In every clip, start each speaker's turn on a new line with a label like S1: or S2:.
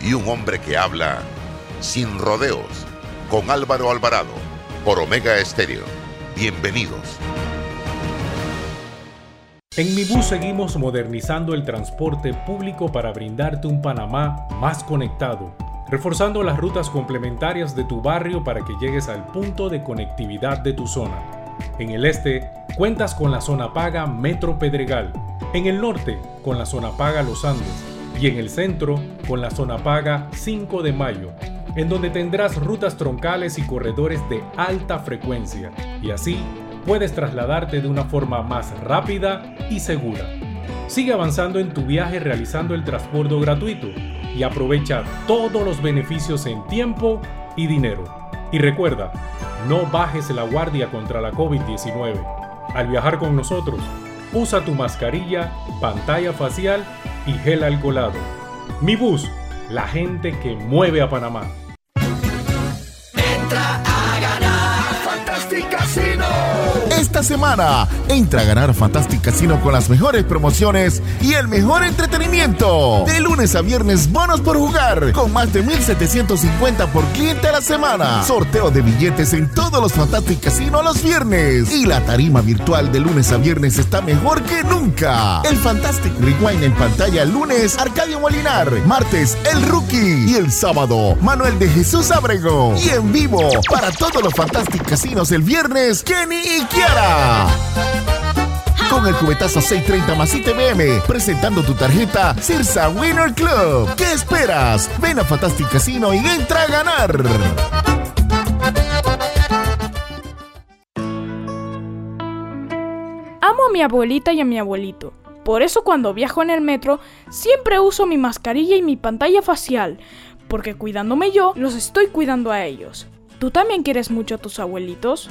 S1: y un hombre que habla sin rodeos con Álvaro Alvarado por Omega Estéreo. Bienvenidos.
S2: En Mi Bus seguimos modernizando el transporte público para brindarte un Panamá más conectado, reforzando las rutas complementarias de tu barrio para que llegues al punto de conectividad de tu zona. En el este, cuentas con la zona paga Metro Pedregal, en el norte, con la zona paga Los Andes, y en el centro, con la zona paga 5 de Mayo, en donde tendrás rutas troncales y corredores de alta frecuencia, y así puedes trasladarte de una forma más rápida y segura. Sigue avanzando en tu viaje realizando el transbordo gratuito y aprovecha todos los beneficios en tiempo y dinero. Y recuerda, no bajes la guardia contra la COVID-19. Al viajar con nosotros, usa tu mascarilla, pantalla facial y gel alcoholado. Mi bus, la gente que mueve a Panamá.
S3: Entra a ganar Fantastic Casino.
S4: Esta semana, entra a ganar Fantastic Casino con las mejores promociones y el mejor entretenimiento. De lunes a viernes, bonos por jugar, con más de 1750 por cliente a la semana. Sorteo de billetes en todos los Fantastic Casino los viernes. Y la tarima virtual de lunes a viernes está mejor que nunca. El Fantastic Rewind en pantalla lunes, Arcadio Molinar. Martes, El Rookie. Y el sábado, Manuel de Jesús Abrego. Y en vivo, para todos los Fantastic Casinos el viernes, Kenny y Kiara. Con el cubetazo 630 más ITBM, presentando tu tarjeta Cirsa Winner Club. ¿Qué esperas? Ven a Fantastic Casino y entra a ganar.
S5: Amo a mi abuelita y a mi abuelito. Por eso cuando viajo en el metro siempre uso mi mascarilla y mi pantalla facial, porque cuidándome yo, los estoy cuidando a ellos. ¿Tú también quieres mucho a tus abuelitos?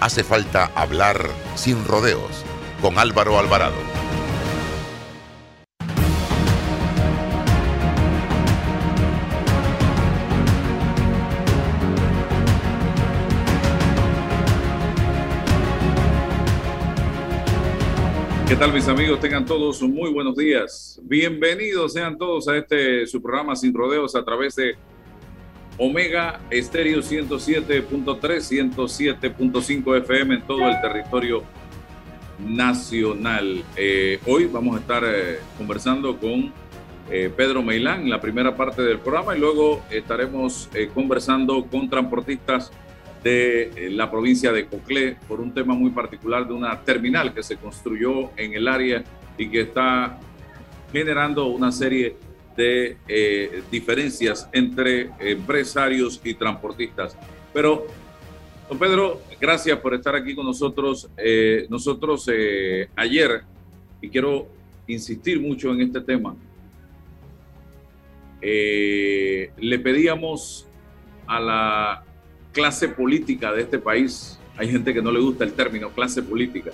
S1: hace falta hablar sin rodeos con Álvaro Alvarado.
S6: ¿Qué tal mis amigos? Tengan todos un muy buenos días. Bienvenidos sean todos a este su programa Sin Rodeos a través de Omega Estéreo 107.3, 107.5 FM en todo el territorio nacional. Eh, hoy vamos a estar eh, conversando con eh, Pedro Meilán en la primera parte del programa y luego estaremos conversando con transportistas de la provincia de Coclé por un tema muy particular de una terminal que se construyó en el área y que está generando una serie de eh, diferencias entre empresarios y transportistas. Pero, don Pedro, gracias por estar aquí con nosotros. Eh, nosotros eh, ayer, y quiero insistir mucho en este tema, le pedíamos a la clase política de este país, hay gente que no le gusta el término clase política,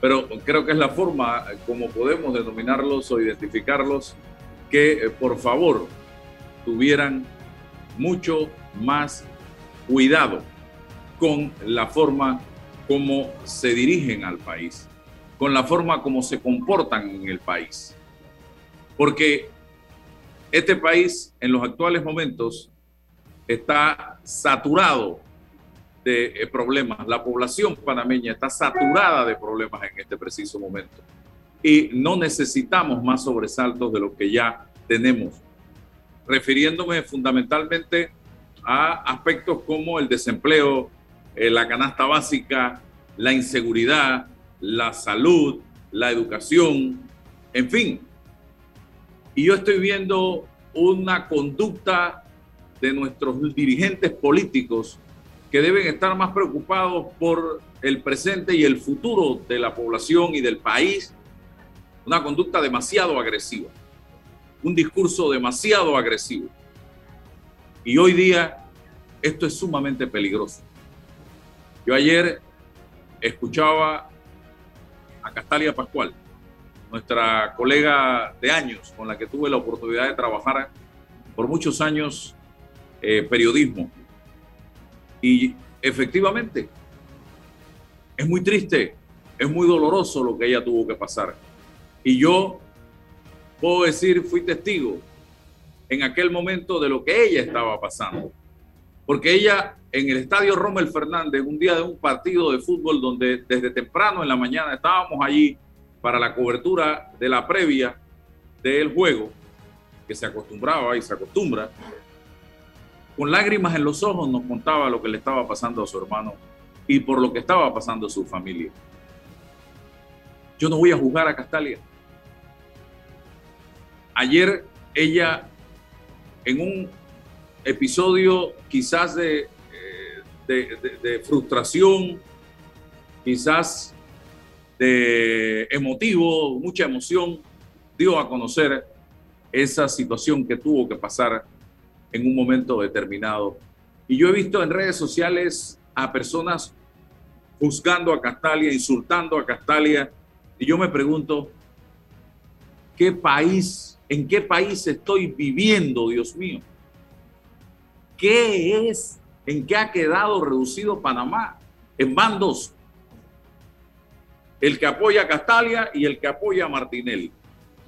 S6: pero creo que es la forma como podemos denominarlos o identificarlos que eh, por favor tuvieran mucho más cuidado con la forma como se dirigen al país, con la forma como se comportan en el país. Porque este país en los actuales momentos está saturado de eh, problemas. La población panameña está saturada de problemas en este preciso momento. Y no necesitamos más sobresaltos de lo que ya tenemos. Refiriéndome fundamentalmente a aspectos como el desempleo, eh, la canasta básica, la inseguridad, la salud, la educación, en fin. Y yo estoy viendo una conducta de nuestros dirigentes políticos que deben estar más preocupados por el presente y el futuro de la población y del país. Una conducta demasiado agresiva, un discurso demasiado agresivo. Y hoy día esto es sumamente peligroso. Yo ayer escuchaba a Castalia Pascual, nuestra colega de años con la que tuve la oportunidad de trabajar por muchos años eh, periodismo. Y efectivamente, es muy triste, es muy doloroso lo que ella tuvo que pasar. Y yo puedo decir, fui testigo en aquel momento de lo que ella estaba pasando. Porque ella en el estadio Rommel Fernández, un día de un partido de fútbol donde desde temprano en la mañana estábamos allí para la cobertura de la previa del juego, que se acostumbraba y se acostumbra, con lágrimas en los ojos nos contaba lo que le estaba pasando a su hermano y por lo que estaba pasando a su familia. Yo no voy a juzgar a Castalia. Ayer ella, en un episodio quizás de, eh, de, frustración, quizás de emotivo, mucha emoción, dio a conocer esa situación que tuvo que pasar en un momento determinado. Y yo he visto en redes sociales a personas juzgando a Castalia, insultando a Castalia, y yo me pregunto, ¿qué país, en qué país estoy viviendo, Dios mío? ¿Qué es, en qué ha quedado reducido Panamá? En bandos. El que apoya a Castalia y el que apoya a Martinelli.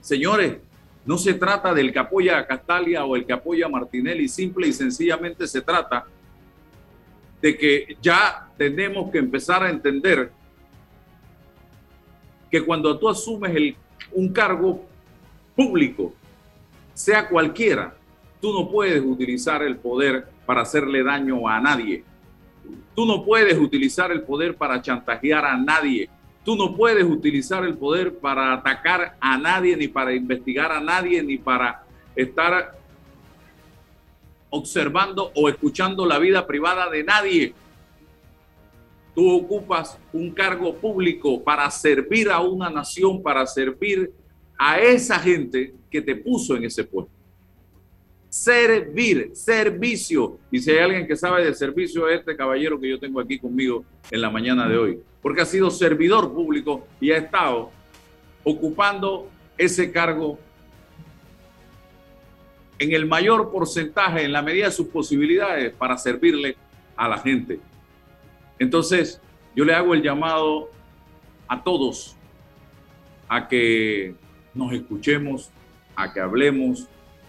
S6: Señores, no se trata del que apoya a Castalia o el que apoya a Martinelli, simple y sencillamente se trata de que ya tenemos que empezar a entender que cuando tú asumes un cargo público, sea cualquiera, tú no puedes utilizar el poder para hacerle daño a nadie. Tú no puedes utilizar el poder para chantajear a nadie. Tú no puedes utilizar el poder para atacar a nadie, ni para investigar a nadie, ni para estar observando o escuchando la vida privada de nadie. Tú ocupas un cargo público para servir a una nación, para servir a esa gente que te puso en ese puesto. Servir, servicio. Y si hay alguien que sabe de servicio, es este caballero que yo tengo aquí conmigo en la mañana de hoy porque ha sido servidor público y ha estado ocupando ese cargo en el mayor porcentaje, en la medida de sus posibilidades, para servirle a la gente. Entonces, yo le hago el llamado a todos a que nos escuchemos, a que hablemos,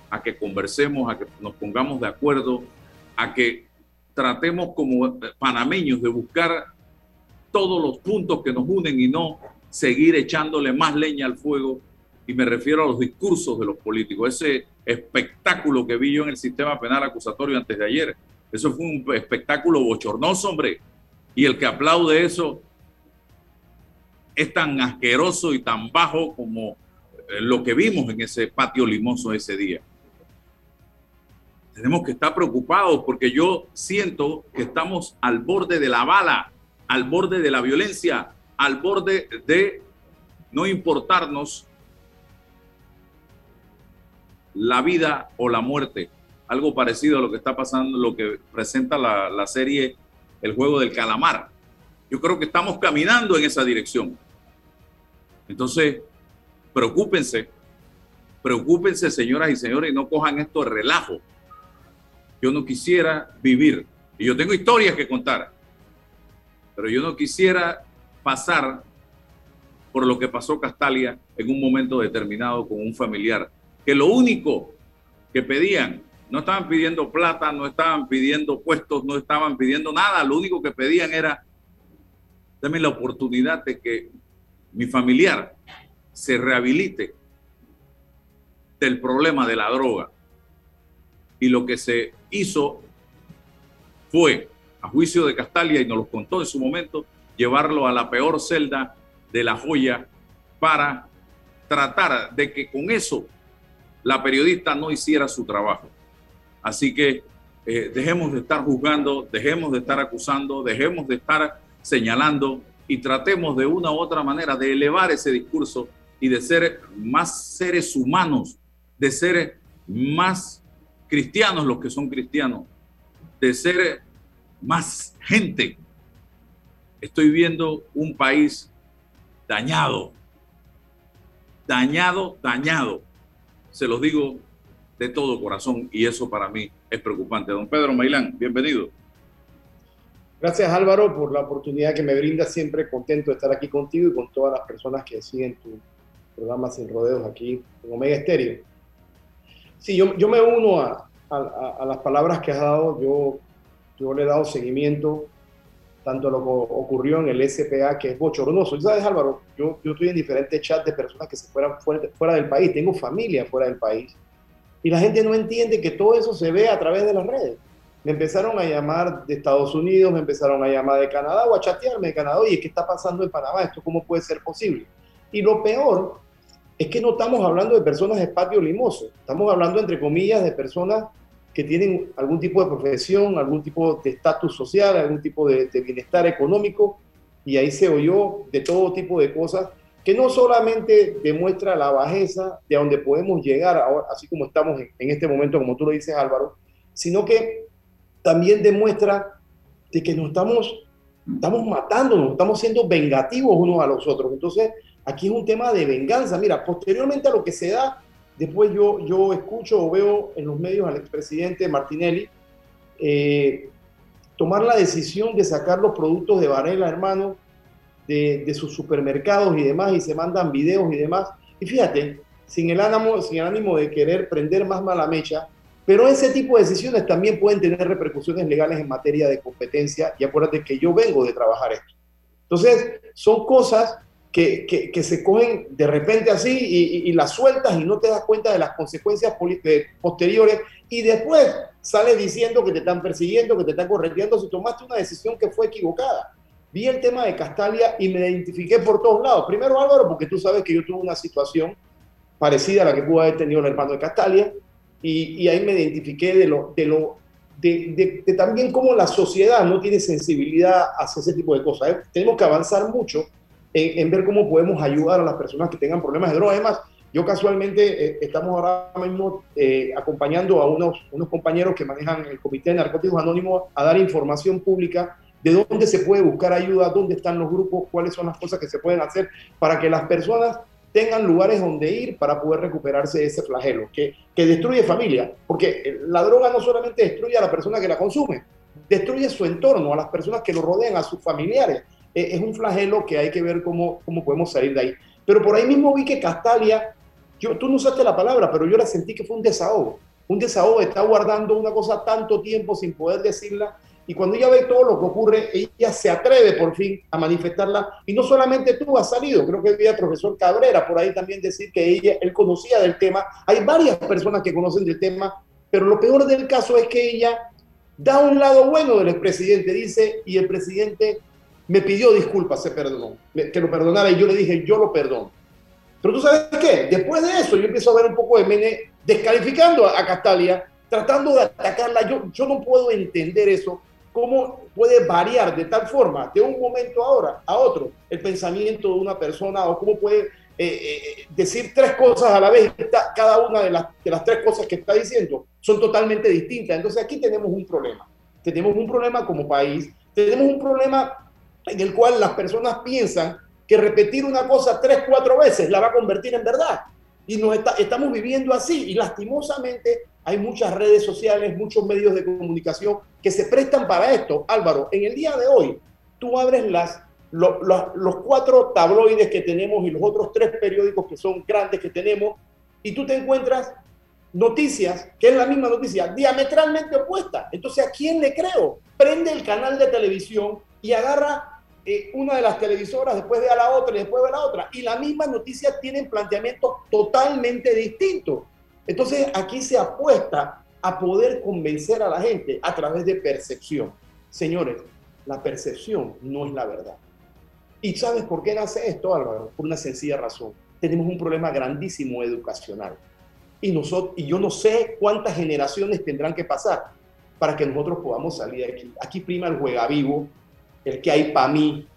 S6: a que conversemos, a que nos pongamos de acuerdo, a que tratemos como panameños de buscar todos los puntos que nos unen y no seguir echándole más leña al fuego. Y me refiero a los discursos de los políticos. Ese espectáculo que vi yo en el sistema penal acusatorio antes de ayer, eso fue un espectáculo bochornoso, hombre. Y el que aplaude eso es tan asqueroso y tan bajo como eh, lo que vimos en ese patio limoso ese día. Tenemos que estar preocupados porque yo siento que estamos al borde de la bala al borde de la violencia, al borde de no importarnos la vida o la muerte. Algo parecido a lo que está pasando, lo que presenta la, serie El juego del calamar. Yo creo que estamos caminando en esa dirección. Entonces, preocúpense, preocúpense, señoras y señores, y no cojan esto de relajo. Yo no quisiera vivir, y yo tengo historias que contar, pero yo no quisiera pasar por lo que pasó Castalia en un momento determinado con un familiar, que lo único que pedían, no estaban pidiendo plata, no estaban pidiendo puestos, no estaban pidiendo nada, lo único que pedían era, dame la oportunidad de que mi familiar se rehabilite del problema de la droga. Y lo que se hizo fue, a juicio de Castalia, y nos lo contó en su momento, llevarlo a la peor celda de la joya para tratar de que con eso la periodista no hiciera su trabajo. Así que eh, dejemos de estar juzgando, dejemos de estar acusando, dejemos de estar señalando y tratemos de una u otra manera de elevar ese discurso y de ser más seres humanos, de ser más cristianos los que son cristianos, de ser más gente. Estoy viendo un país dañado, dañado, dañado. Se los digo de todo corazón y eso para mí es preocupante. Don Pedro Mailán, bienvenido.
S7: Gracias Álvaro por la oportunidad que me brinda. Siempre contento de estar aquí contigo y con todas las personas que siguen tu programa Sin Rodeos aquí en Omega Estéreo. Sí, yo, yo me uno a, a, las palabras que has dado. Yo, yo le he dado seguimiento tanto a lo que ocurrió en el SPA, que es bochornoso. ¿Sabes, Álvaro? Yo, yo estoy en diferentes chats de personas que se fueran fuera, fuera del país. Tengo familia fuera del país. Y la gente no entiende que todo eso se ve a través de las redes. Me empezaron a llamar de Estados Unidos, me empezaron a llamar de Canadá o a chatearme de Canadá. Oye, ¿qué está pasando en Panamá? ¿Esto cómo puede ser posible? Y lo peor es que no estamos hablando de personas de patio limoso. Estamos hablando, entre comillas, de personas que tienen algún tipo de profesión, algún tipo de estatus social, algún tipo de, bienestar económico. Y ahí se oyó de todo tipo de cosas que no solamente demuestra la bajeza de a donde podemos llegar, así como estamos en, este momento, como tú lo dices Álvaro, sino que también demuestra de que nos estamos, estamos matándonos, estamos siendo vengativos unos a los otros. Entonces, aquí es un tema de venganza. Mira, posteriormente a lo que se da, después yo, yo escucho o veo en los medios al expresidente Martinelli eh, tomar la decisión de sacar los productos de Varela, hermano, de, sus supermercados y demás, y se mandan videos y demás. Y fíjate, sin el, ánimo, sin el ánimo de querer prender más mala mecha, pero ese tipo de decisiones también pueden tener repercusiones legales en materia de competencia, y acuérdate que yo vengo de trabajar esto. Entonces, son cosas que, que, se cogen de repente así y, y, las sueltas y no te das cuenta de las consecuencias posteriores y después sales diciendo que te están persiguiendo, que te están correteando si tomaste una decisión que fue equivocada vi el tema de Castalia y me identifiqué por todos lados. Primero, Álvaro, porque tú sabes que yo tuve una situación parecida a la que pudo haber tenido el hermano de Castalia, y, ahí me identifiqué de lo, de lo de, también cómo la sociedad no tiene sensibilidad hacia ese tipo de cosas. ¿eh? Tenemos que avanzar mucho en, ver cómo podemos ayudar a las personas que tengan problemas de droga. Además, yo casualmente eh, estamos ahora mismo eh, acompañando a unos, unos compañeros que manejan el Comité de Narcóticos Anónimos a dar información pública de dónde se puede buscar ayuda, dónde están los grupos, cuáles son las cosas que se pueden hacer para que las personas tengan lugares donde ir para poder recuperarse de ese flagelo, que, que destruye familia, porque la droga no solamente destruye a la persona que la consume, destruye su entorno, a las personas que lo rodean, a sus familiares. E, es un flagelo que hay que ver cómo, cómo podemos salir de ahí. Pero por ahí mismo vi que Castalia, yo, tú no usaste la palabra, pero yo la sentí que fue un desahogo. Un desahogo, está guardando una cosa tanto tiempo sin poder decirla y cuando ella ve todo lo que ocurre, ella se atreve por fin a manifestarla. Y no solamente tú has salido, creo que había el profesor Cabrera por ahí también decir que ella, él conocía del tema. Hay varias personas que conocen del tema, pero lo peor del caso es que ella da un lado bueno del expresidente, dice, y el presidente me pidió disculpas, se perdonó, que lo perdonara, y yo le dije, yo lo perdono. Pero tú sabes qué, después de eso yo empiezo a ver un poco de Mene descalificando a, Castalia, tratando de atacarla. Yo, yo no puedo entender eso cómo puede variar de tal forma de un momento ahora a otro el pensamiento de una persona o cómo puede eh, eh, decir tres cosas a la vez. Cada una de las, de las tres cosas que está diciendo son totalmente distintas. Entonces aquí tenemos un problema. Tenemos un problema como país, tenemos un problema en el cual las personas piensan que repetir una cosa tres, cuatro veces la va a convertir en verdad. Y nos estamos viviendo así y lastimosamente hay muchas redes sociales, muchos medios de comunicación que se prestan para esto. Álvaro, en el día de hoy, tú abres las, los cuatro tabloides que tenemos y los otros tres periódicos que son grandes que tenemos, y tú te encuentras noticias, que es la misma noticia, diametralmente opuesta. Entonces, ¿a quién le creo? Prende el canal de televisión y agarra eh, una de las televisoras, después ve a la otra y después ve a la otra. Y las mismas noticias tienen planteamientos totalmente distintos. Entonces aquí se apuesta a poder convencer a la gente a través de percepción. Señores, la percepción no es la verdad. ¿Y sabes por qué nace esto, Álvaro? Por una sencilla razón. Tenemos un problema grandísimo educacional. Y, nosotros, y yo no sé cuántas generaciones tendrán que pasar para que nosotros podamos salir de aquí. Aquí prima el juega vivo, el que hay para mí,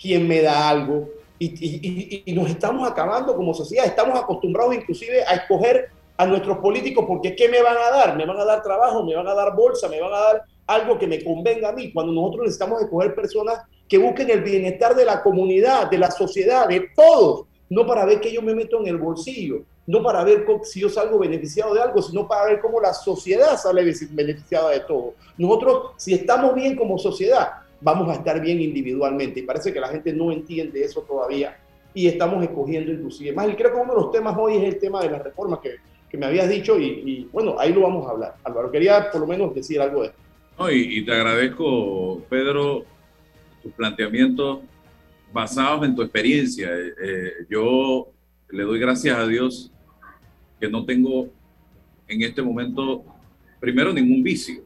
S7: quién me da algo. Y, y, nos estamos acabando como sociedad. Estamos acostumbrados inclusive a escoger a nuestros políticos porque ¿qué me van a dar? ¿Me van a dar trabajo? ¿Me van a dar bolsa? ¿Me van a dar algo que me convenga a mí? Cuando nosotros necesitamos escoger personas que busquen el bienestar de la comunidad, de la sociedad, de todos, no para ver que yo me meto en el bolsillo, no para ver si yo salgo beneficiado de algo, sino para ver cómo la sociedad sale beneficiada de todo. Nosotros, si estamos bien como sociedad, vamos a estar bien individualmente. Y parece que la gente no entiende eso todavía y estamos escogiendo inclusive más. Y creo que uno de los temas hoy es el tema de las reformas que, que me habías dicho y, bueno, ahí lo vamos a hablar. Álvaro, quería por lo menos decir algo de esto.
S6: No, y, te agradezco, Pedro, tus planteamientos basados en tu experiencia. Eh, eh, yo le doy gracias a Dios que no tengo en este momento, primero, ningún vicio,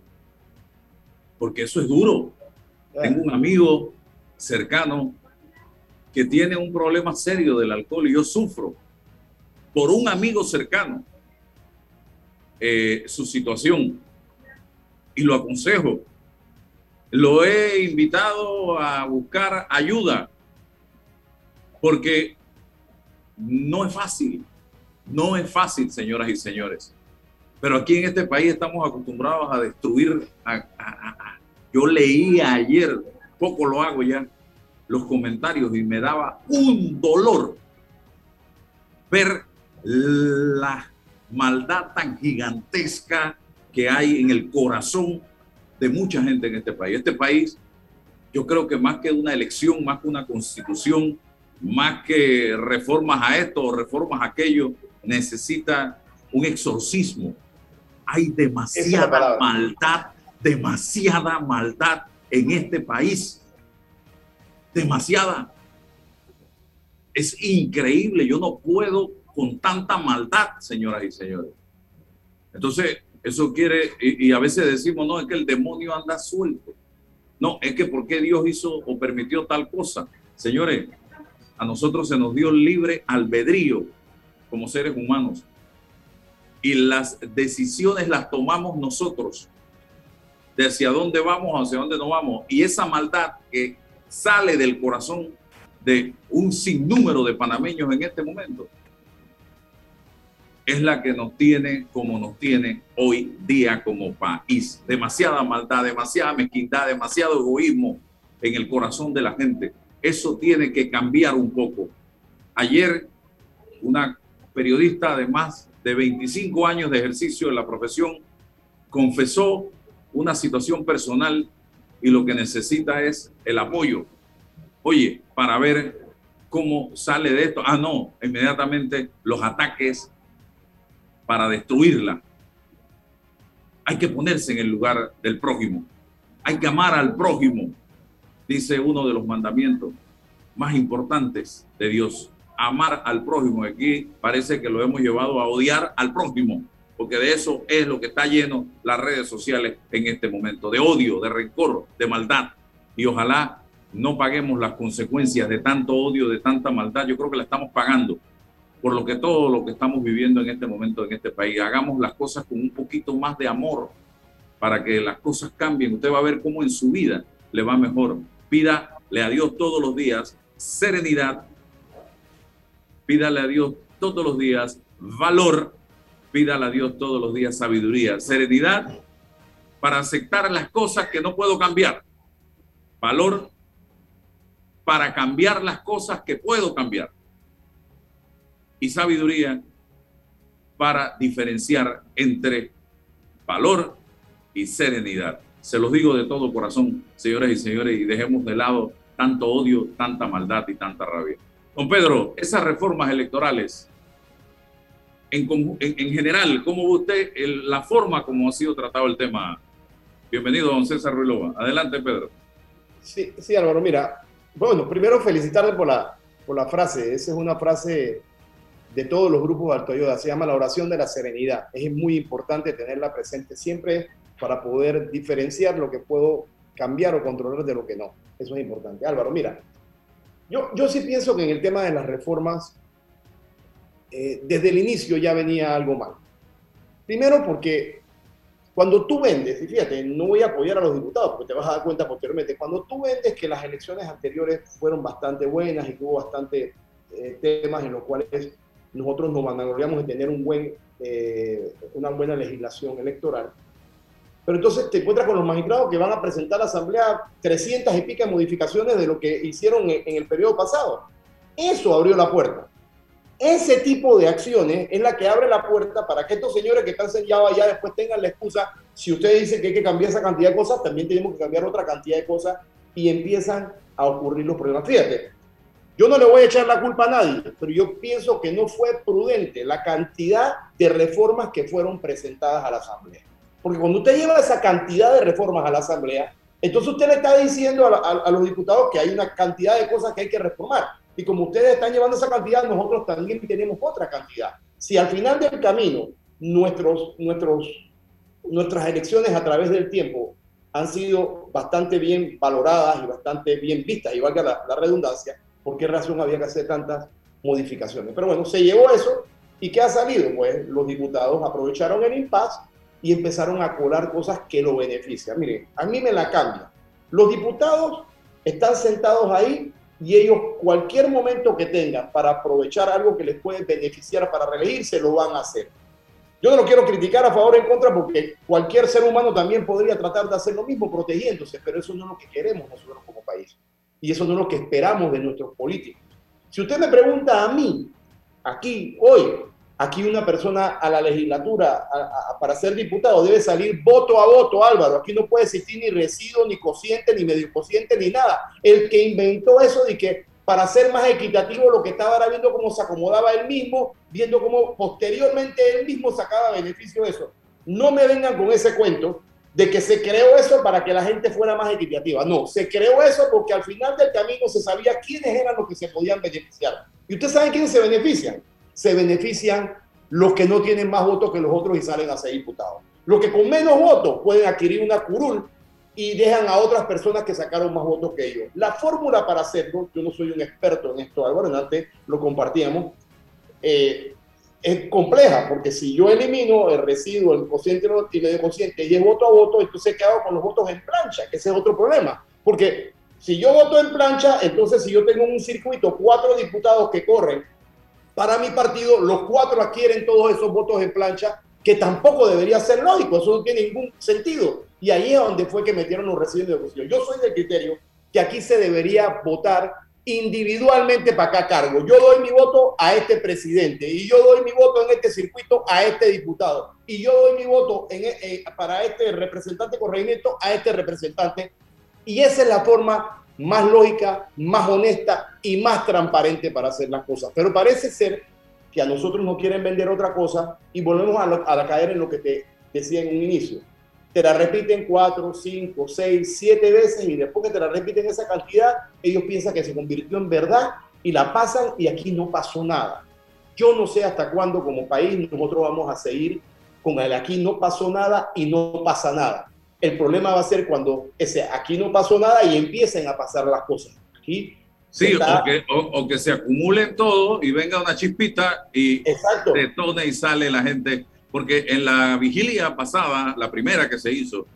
S6: porque eso es duro. Tengo un amigo cercano que tiene un problema serio del alcohol y yo sufro por un amigo cercano eh, su situación y lo aconsejo. Lo he invitado a buscar ayuda porque no es fácil, no es fácil, señoras y señores. Pero aquí en este país estamos acostumbrados a destruir. Yo leía ayer, poco lo hago ya, los comentarios y me daba un dolor ver la maldad tan gigantesca que hay en el corazón de mucha gente en este país. Este país, yo creo que más que una elección, más que una constitución, más que reformas a esto o reformas a aquello, necesita un exorcismo. Hay demasiada maldad, demasiada maldad en este país. Demasiada. Es increíble, yo no puedo con tanta maldad, señoras y señores. Entonces, eso quiere, y, a veces decimos, no, es que el demonio anda suelto. No, es que porque Dios hizo o permitió tal cosa. Señores, a nosotros se nos dio libre albedrío como seres humanos. Y las decisiones las tomamos nosotros. De hacia dónde vamos, hacia dónde no vamos. Y esa maldad que sale del corazón de un sinnúmero de panameños en este momento es la que nos tiene como nos tiene hoy día como país. Demasiada maldad, demasiada mezquindad, demasiado egoísmo en el corazón de la gente. Eso tiene que cambiar un poco. Ayer, una periodista de más de 25 años de ejercicio en la profesión confesó una situación personal y lo que necesita es el apoyo. Oye, para ver cómo sale de esto. Ah, no, inmediatamente los ataques para destruirla. Hay que ponerse en el lugar del prójimo. Hay que amar al prójimo, dice uno de los mandamientos más importantes de Dios. Amar al prójimo. Aquí parece que lo hemos llevado a odiar al prójimo, porque de eso es lo que está lleno las redes sociales en este momento, de odio, de rencor, de maldad. Y ojalá no paguemos las consecuencias de tanto odio, de tanta maldad. Yo creo que la estamos pagando por lo que todo lo que estamos viviendo en este momento en este país. Hagamos las cosas con un poquito más de amor para que las cosas cambien. Usted va a ver cómo en su vida le va mejor. Pídale a Dios todos los días serenidad. Pídale a Dios todos los días valor. Pídale a Dios todos los días sabiduría. Serenidad para aceptar las cosas que no puedo cambiar. Valor para cambiar las cosas que puedo cambiar y sabiduría para diferenciar entre valor y serenidad. Se los digo de todo corazón, señoras y señores, y dejemos de lado tanto odio, tanta maldad y tanta rabia. Don Pedro, esas reformas electorales, en, general, ¿cómo ve usted la forma como ha sido tratado el tema? Bienvenido, don César Ruilova. Adelante, Pedro.
S7: Sí, sí, Álvaro, mira, Bueno, primero felicitarle por la, por la frase. Esa es una frase de todos los grupos de Alto Ayuda. Se llama la oración de la serenidad. Es muy importante tenerla presente siempre para poder diferenciar lo que puedo cambiar o controlar de lo que no. Eso es importante. Álvaro, mira, yo, yo sí pienso que en el tema de las reformas, eh, desde el inicio ya venía algo mal. Primero porque cuando tú vendes, y fíjate, no voy a apoyar a los diputados porque te vas a dar cuenta posteriormente, cuando tú vendes que las elecciones anteriores fueron bastante buenas y tuvo bastante eh, temas en los cuales nosotros nos vanagloriamos de tener un buen, eh, una buena legislación electoral, pero entonces te encuentras con los magistrados que van a presentar a la Asamblea 300 y pica modificaciones de lo que hicieron en, en el periodo pasado. Eso abrió la puerta. Ese tipo de acciones es la que abre la puerta para que estos señores que están sellados allá después tengan la excusa, si usted dice que hay que cambiar esa cantidad de cosas, también tenemos que cambiar otra cantidad de cosas y empiezan a ocurrir los problemas. Fíjate, yo no le voy a echar la culpa a nadie, pero yo pienso que no fue prudente la cantidad de reformas que fueron presentadas a la Asamblea. Porque cuando usted lleva esa cantidad de reformas a la Asamblea, entonces usted le está diciendo a, a los diputados que hay una cantidad de cosas que hay que reformar. Y como ustedes están llevando esa cantidad, nosotros también tenemos otra cantidad. Si al final del camino nuestros, nuestros, nuestras elecciones a través del tiempo han sido bastante bien valoradas y bastante bien vistas, y valga la, la redundancia, ¿por qué razón había que hacer tantas modificaciones? Pero bueno, se llevó eso y ¿qué ha salido? Pues los diputados aprovecharon el impasse y empezaron a colar cosas que lo benefician. Miren, a mí me la cambia. Los diputados están sentados ahí y ellos cualquier momento que tengan para aprovechar algo que les puede beneficiar para reelegirse, lo van a hacer. Yo no lo quiero criticar a favor o en contra porque cualquier ser humano también podría tratar de hacer lo mismo protegiéndose, pero eso no es lo que queremos nosotros como país. Y eso no es lo que esperamos de nuestros políticos. Si usted me pregunta a mí, aquí, hoy, aquí una persona a la legislatura para ser diputado debe salir voto a voto, Álvaro. Aquí no puede existir ni residuo, ni cociente, ni medio cociente, ni nada. El que inventó eso de que para ser más equitativo lo que estaba era viendo cómo se acomodaba él mismo, viendo cómo posteriormente él mismo sacaba beneficio de eso. No me vengan con ese cuento de que se creó eso para que la gente fuera más equitativa. No, se creó eso porque al final del camino se sabía quiénes eran los que se podían beneficiar. ¿Y usted sabe quiénes se benefician? Se benefician los que no tienen más votos que los otros y salen a ser diputados. Los que con menos votos pueden adquirir una curul y dejan a otras personas que sacaron más votos que ellos. La fórmula para hacerlo, yo no soy un experto en esto, Álvaro, antes lo compartíamos, eh, es compleja, porque si yo elimino el residuo, el cociente y el cociente y es voto a voto, entonces ¿qué hago con los votos en plancha? Que ese es otro problema. Porque si yo voto en plancha, entonces si yo tengo un circuito, cuatro diputados que corren para mi partido, los cuatro adquieren todos esos votos en plancha, que tampoco debería ser lógico, eso no tiene ningún sentido. Y ahí es donde fue que metieron los residuos de oposición. Yo soy del criterio que aquí se debería votar individualmente para cada cargo. Yo doy mi voto a este presidente y yo doy mi voto en este circuito a este diputado y yo doy mi voto en, eh, para este representante corregimiento a este representante. Y esa es la forma más lógica, más honesta y más transparente para hacer las cosas. Pero parece ser que a nosotros nos quieren vender otra cosa y volvemos a, a caer en lo que te decía en un inicio te la repiten cuatro, cinco, seis, siete veces y después que te la repiten esa cantidad, ellos piensan que se convirtió en verdad y la pasan y aquí no pasó nada. Yo no sé hasta cuándo como país nosotros vamos a seguir con el aquí no pasó nada y no pasa nada. El problema va a ser cuando ese aquí no pasó nada y empiecen a pasar las cosas. Aquí
S6: Sí, o, que, o, que, se acumulen todo y venga una chispita y Exacto. detone y sale la gente porque en la vigilia pasada, la primera que se hizo,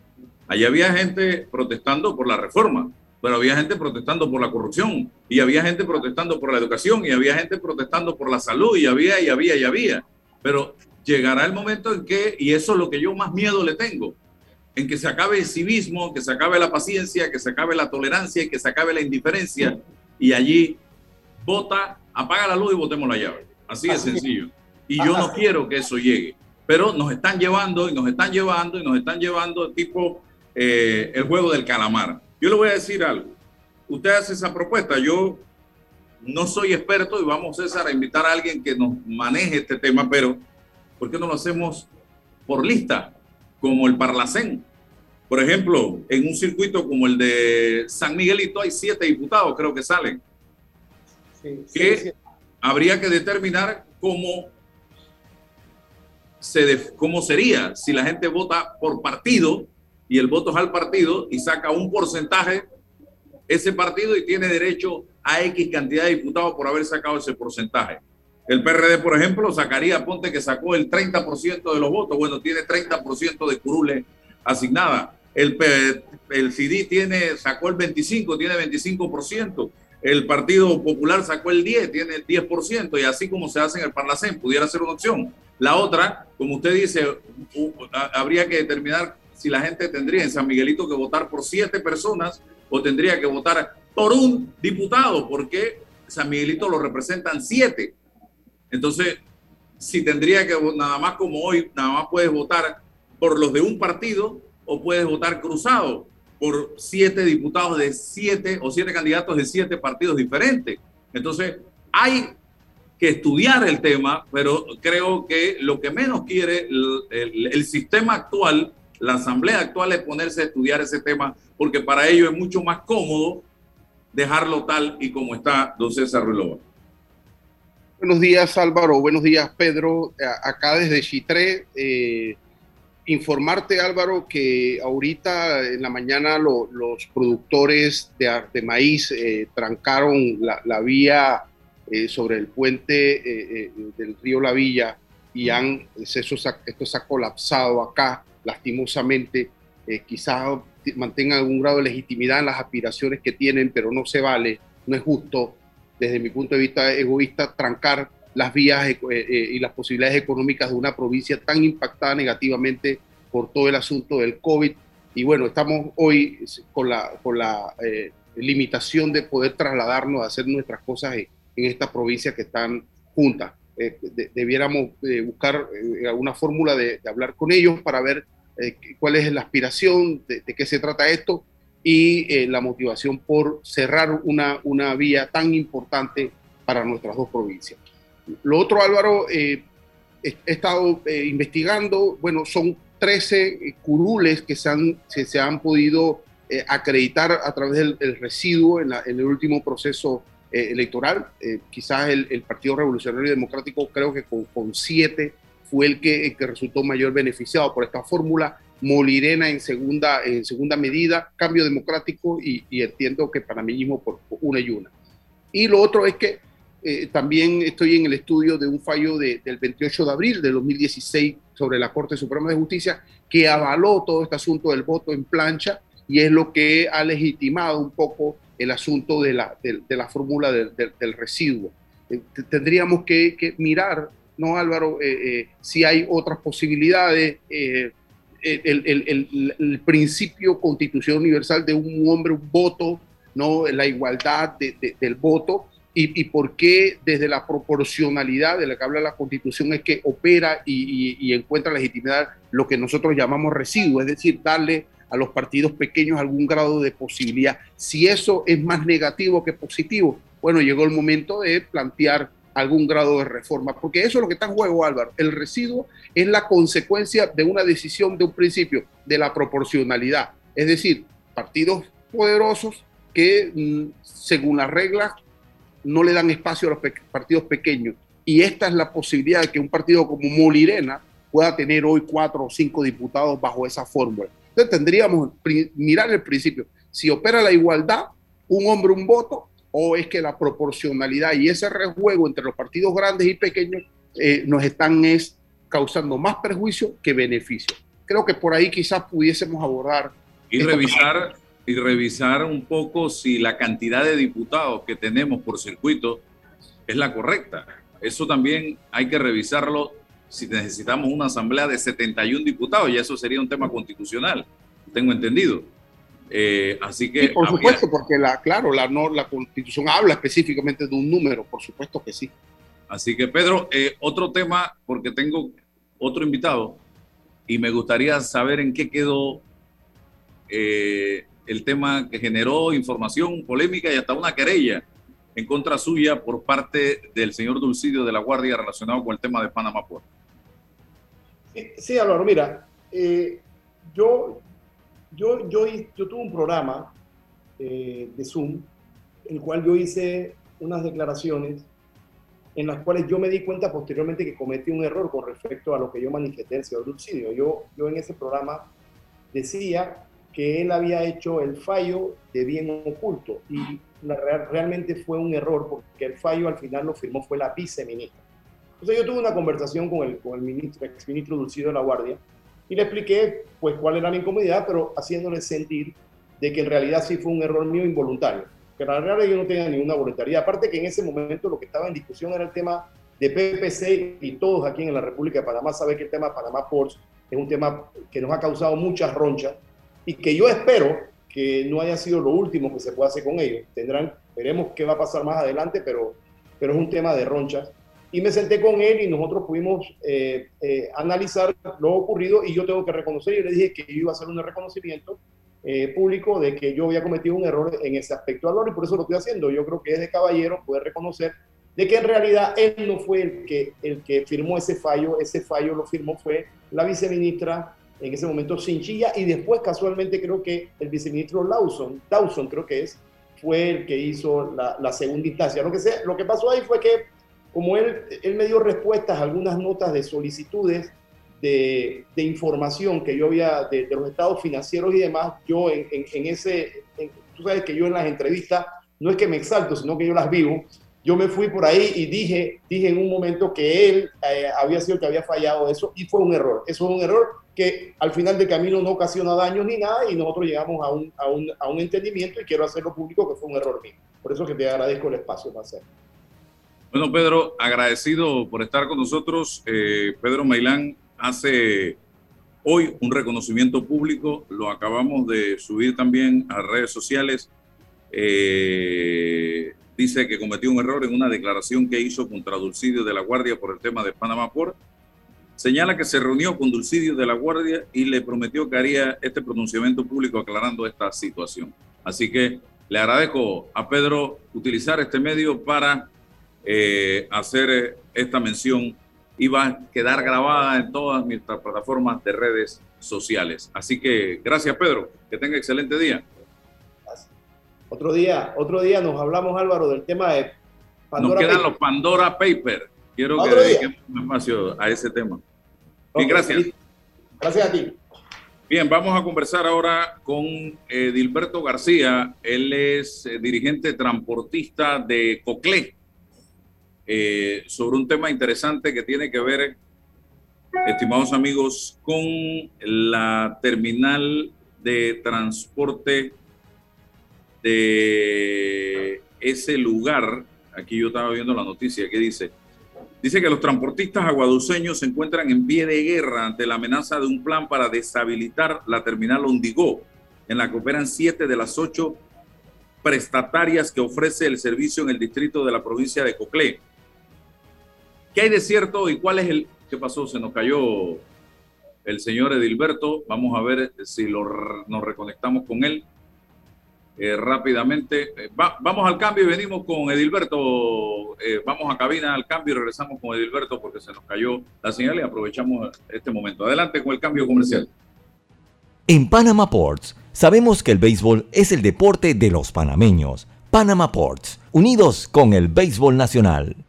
S6: allí había gente protestando por la reforma, pero había gente protestando por la corrupción, y había gente protestando por la educación, y había gente protestando por la salud, y había, y había, y había. Pero llegará el momento en que, y eso es lo que yo más miedo le tengo, en que se acabe el civismo, que se acabe la paciencia, que se acabe la tolerancia y que se acabe la indiferencia, y allí vota, apaga la luz y votemos la llave. Así de sencillo. Y yo no quiero que eso llegue pero nos están llevando y nos están llevando y nos están llevando tipo eh, el juego del calamar. Yo le voy a decir algo. Usted hace esa propuesta, yo no soy experto y vamos, César, a invitar a alguien que nos maneje este tema, pero ¿por qué no lo hacemos por lista, como el Parlacén? Por ejemplo, en un circuito como el de San Miguelito hay siete diputados, creo que salen, que habría que determinar cómo, se cómo sería si la gente vota por partido y el voto es al partido y saca un porcentaje ese partido y tiene derecho a X cantidad de diputados por haber sacado ese porcentaje. El PRD, por ejemplo, sacaría, ponte que sacó el 30% de los votos, bueno, tiene 30% de curule asignada. El, el CD tiene, sacó el 25, tiene 25%. El Partido Popular sacó el 10, tiene el 10%, y así como se hace en el Parlacén, pudiera ser una opción. La otra, como usted dice, habría que determinar si la gente tendría en San Miguelito que votar por siete personas o tendría que votar por un diputado, porque San Miguelito lo representan siete. Entonces, si tendría que, nada más como hoy, nada más puedes votar por los de un partido o puedes votar cruzado por siete diputados de siete o siete candidatos de siete partidos diferentes. Entonces, hay que estudiar el tema, pero creo que lo que menos quiere el, sistema actual, la asamblea actual, es ponerse a estudiar ese tema, porque para ello es mucho más cómodo dejarlo tal y como está don César Relova.
S8: Buenos días Álvaro, buenos días Pedro, acá desde Chitré. Eh, informarte Álvaro que ahorita en la mañana los productores de, maíz eh, trancaron la, vía eh, sobre el puente del río La Villa y han, eso, esto se ha colapsado acá lastimosamente. quizás mantengan algún grado de legitimidad en las aspiraciones que tienen, pero no se vale, no es justo desde mi punto de vista egoísta, trancar las vías eh, eh, y las posibilidades económicas de una provincia tan impactada negativamente por todo el asunto del COVID. Y bueno, estamos hoy con la, con la eh, limitación de poder trasladarnos a hacer nuestras cosas en, esta provincia que están juntas. debiéramos buscar alguna fórmula de, hablar con ellos para ver cuál es la aspiración, de, de qué se trata esto y eh, la motivación por cerrar una, una vía tan importante para nuestras dos provincias. Lo otro, Álvaro, eh, he, estado eh, investigando, bueno, son 13 curules que se han, se, han podido acreditar a través del, residuo en, el último proceso electoral. quizás el, Partido Revolucionario Democrático creo que con, con siete fue el que, que resultó mayor beneficiado por esta fórmula Molirena en segunda, en segunda medida, cambio democrático y, entiendo que para mí mismo por, una y una. Y lo otro es que eh, también estoy en el estudio de un fallo del 28 de abril de 2016 sobre la Corte Suprema de Justicia que avaló todo este asunto del voto en plancha y es lo que ha legitimado un poco el asunto de la, de, la fórmula del, residuo. Eh, tendríamos que, mirar, ¿no, Álvaro? Eh, si hay otras posibilidades el, principio constitucional universal de un hombre, un voto, ¿no? la igualdad del voto, y, por qué desde la proporcionalidad de la que habla la constitución es que opera y, encuentra legitimidad lo que nosotros llamamos residuo, es decir, darle a los partidos pequeños algún grado de posibilidad. Si eso es más negativo que positivo, bueno, llegó el momento de plantear algún grado de reforma, porque eso es lo que está en juego, Álvaro. El residuo es la consecuencia de una decisión de un principio, de la proporcionalidad. Es decir, partidos poderosos que, mm, según las reglas, no le dan espacio a los partidos pequeños. Y esta es la posibilidad de que un partido como Molirena pueda tener hoy cuatro o cinco diputados bajo esa fórmula. Entonces tendríamos mirar el principio. Si opera la igualdad, un hombre, un voto, o es que la proporcionalidad y ese rejuego entre los partidos grandes y pequeños eh, nos están es, causando más perjuicio que beneficio. Creo que por ahí quizás pudiésemos abordar.
S6: Y revisar, y revisar un poco si la cantidad de diputados que tenemos por circuito es la correcta. Eso también hay que revisarlo si necesitamos una asamblea de 71 diputados, y eso sería un tema constitucional, tengo entendido. Eh, así que.
S8: por supuesto, porque la, claro, la, no, la constitución habla específicamente de un número, por supuesto que sí.
S6: Así que, Pedro, eh, otro tema, porque tengo otro invitado y me gustaría saber en qué quedó eh, el tema que generó información, polémica y hasta una querella en contra suya por parte del señor Dulcidio de la Guardia relacionado con el tema de Panamá Port.
S7: Sí, Álvaro, mira, yo yo, yo, yo tuve un programa eh, de Zoom, en el cual yo hice unas declaraciones en las cuales yo me di cuenta posteriormente que cometí un error con respecto a lo que yo manifesté el señor Dulcidio. Yo, yo en ese programa decía que él había hecho el fallo de bien oculto y realmente fue un error porque el fallo al final lo firmó fue la viceministra. Entonces yo tuve una conversación con el, con el ministro, exministro Dulcidio de la Guardia y le expliqué pues cuál era la incomodidad, pero haciéndole sentir de que en realidad sí fue un error mío involuntario, que en realidad yo no tenía ninguna voluntariedad. Aparte que en ese momento lo que estaba en discusión era el tema de PPC y todos aquí en la República de Panamá saben que el tema Panamá Ports es un tema que nos ha causado muchas ronchas y que yo espero que no haya sido lo último que se pueda hacer con ellos. Tendrán, veremos qué va a pasar más adelante, pero, pero es un tema de ronchas. Y me senté con él y nosotros pudimos eh, eh, analizar lo ocurrido y yo tengo que reconocer, y le dije que yo iba a hacer un reconocimiento eh, público de que yo había cometido un error en ese aspecto, Álvaro, y por eso lo estoy haciendo. Yo creo que es de caballero poder reconocer de que en realidad él no fue el que, el que firmó ese fallo, ese fallo lo firmó fue la viceministra en ese momento Sinchilla y después casualmente creo que el viceministro Lawson, Dawson creo que es, fue el que hizo la, la segunda instancia. Lo que, sea, lo que pasó ahí fue que como él, me dio respuestas a algunas notas de solicitudes de, información que yo había de, los estados financieros y demás, yo en, ese, tú sabes que yo en las entrevistas no es que me exalto, sino que yo las vivo. Yo me fui por ahí y dije, dije en un momento que él eh, había sido el que había fallado eso y fue un error. Eso fue un error que al final del camino no ocasiona daño ni nada y nosotros llegamos a un, a un, a un entendimiento y quiero hacerlo público que fue un error mío. Por eso que te agradezco el espacio para hacerlo.
S6: Bueno, Pedro, agradecido por estar con nosotros. Eh, Pedro Mailán hace hoy un reconocimiento público, lo acabamos de subir también a redes sociales. Eh, dice que cometió un error en una declaración que hizo contra Dulcidio de la Guardia por el tema de Panamá Port. Señala que se reunió con Dulcidio de la Guardia y le prometió que haría este pronunciamiento público aclarando esta situación. Así que le agradezco a Pedro utilizar este medio para eh, hacer esta mención y va a quedar grabada en todas nuestras plataformas de redes sociales. Así que gracias Pedro, que tenga excelente día.
S7: Otro día, otro día nos hablamos Álvaro del tema de
S6: Pandora Nos quedan los Pandora Paper. Quiero que dediquemos un espacio a ese tema. Bien, gracias.
S7: Gracias a ti.
S6: Bien, vamos a conversar ahora con Dilberto García. Él es eh, dirigente transportista de Coclé. Eh, sobre un tema interesante que tiene que ver, estimados amigos, con la terminal de transporte de ese lugar. Aquí yo estaba viendo la noticia que dice, dice que los transportistas aguaduceños se encuentran en pie de guerra ante la amenaza de un plan para deshabilitar la terminal Ondigó, en la que operan siete de las ocho prestatarias que ofrece el servicio en el distrito de la provincia de Coclé. ¿Qué hay de cierto y cuál es el... ¿Qué pasó? Se nos cayó el señor Edilberto. Vamos a ver si nos reconectamos con él eh, rápidamente. Eh, vamos al cambio y venimos con Edilberto. Eh, vamos a cabina al cambio y regresamos con Edilberto porque se nos cayó la señal y aprovechamos este momento. Adelante con el cambio comercial.
S9: En Panama Ports sabemos que el béisbol es el deporte de los panameños. Panama Ports, unidos con el béisbol nacional.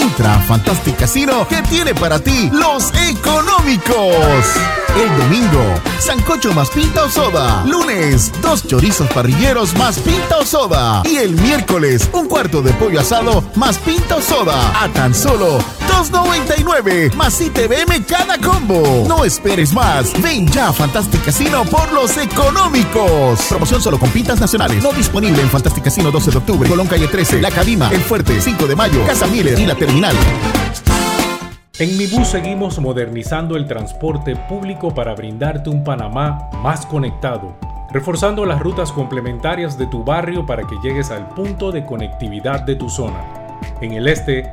S4: Entra a Fantastic Casino que tiene para ti los económicos. El domingo, sancocho más pinta o soda. Lunes, dos chorizos parrilleros más pinta o soda. Y el miércoles, un cuarto de pollo asado más pinta o soda. A tan solo 2.99 más ITVM cada combo. No esperes más. Ven ya a Fantastic Casino por los económicos. Promoción solo con pintas nacionales. No disponible en Fantastic Casino 12 de octubre, Colón Calle 13, La Cadima, El Fuerte, 5 de mayo, Casa Miller y La Terminal.
S2: En Mi Bus seguimos modernizando el transporte público para brindarte un Panamá más conectado, reforzando las rutas complementarias de tu barrio para que llegues al punto de conectividad de tu zona. En el este,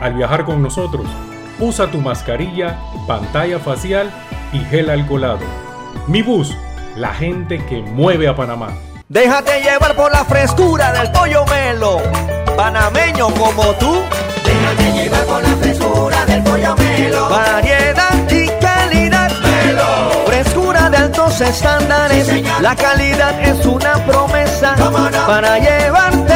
S2: Al viajar con nosotros, usa tu mascarilla, pantalla facial y gel alcoholado. Mi bus, la gente que mueve a Panamá.
S10: Déjate llevar por la frescura del pollo melo panameño como tú.
S3: Déjate llevar por la frescura del pollo melo.
S10: Variedad y calidad.
S3: Melo.
S10: Frescura de altos estándares. la calidad es una promesa. Para llevarte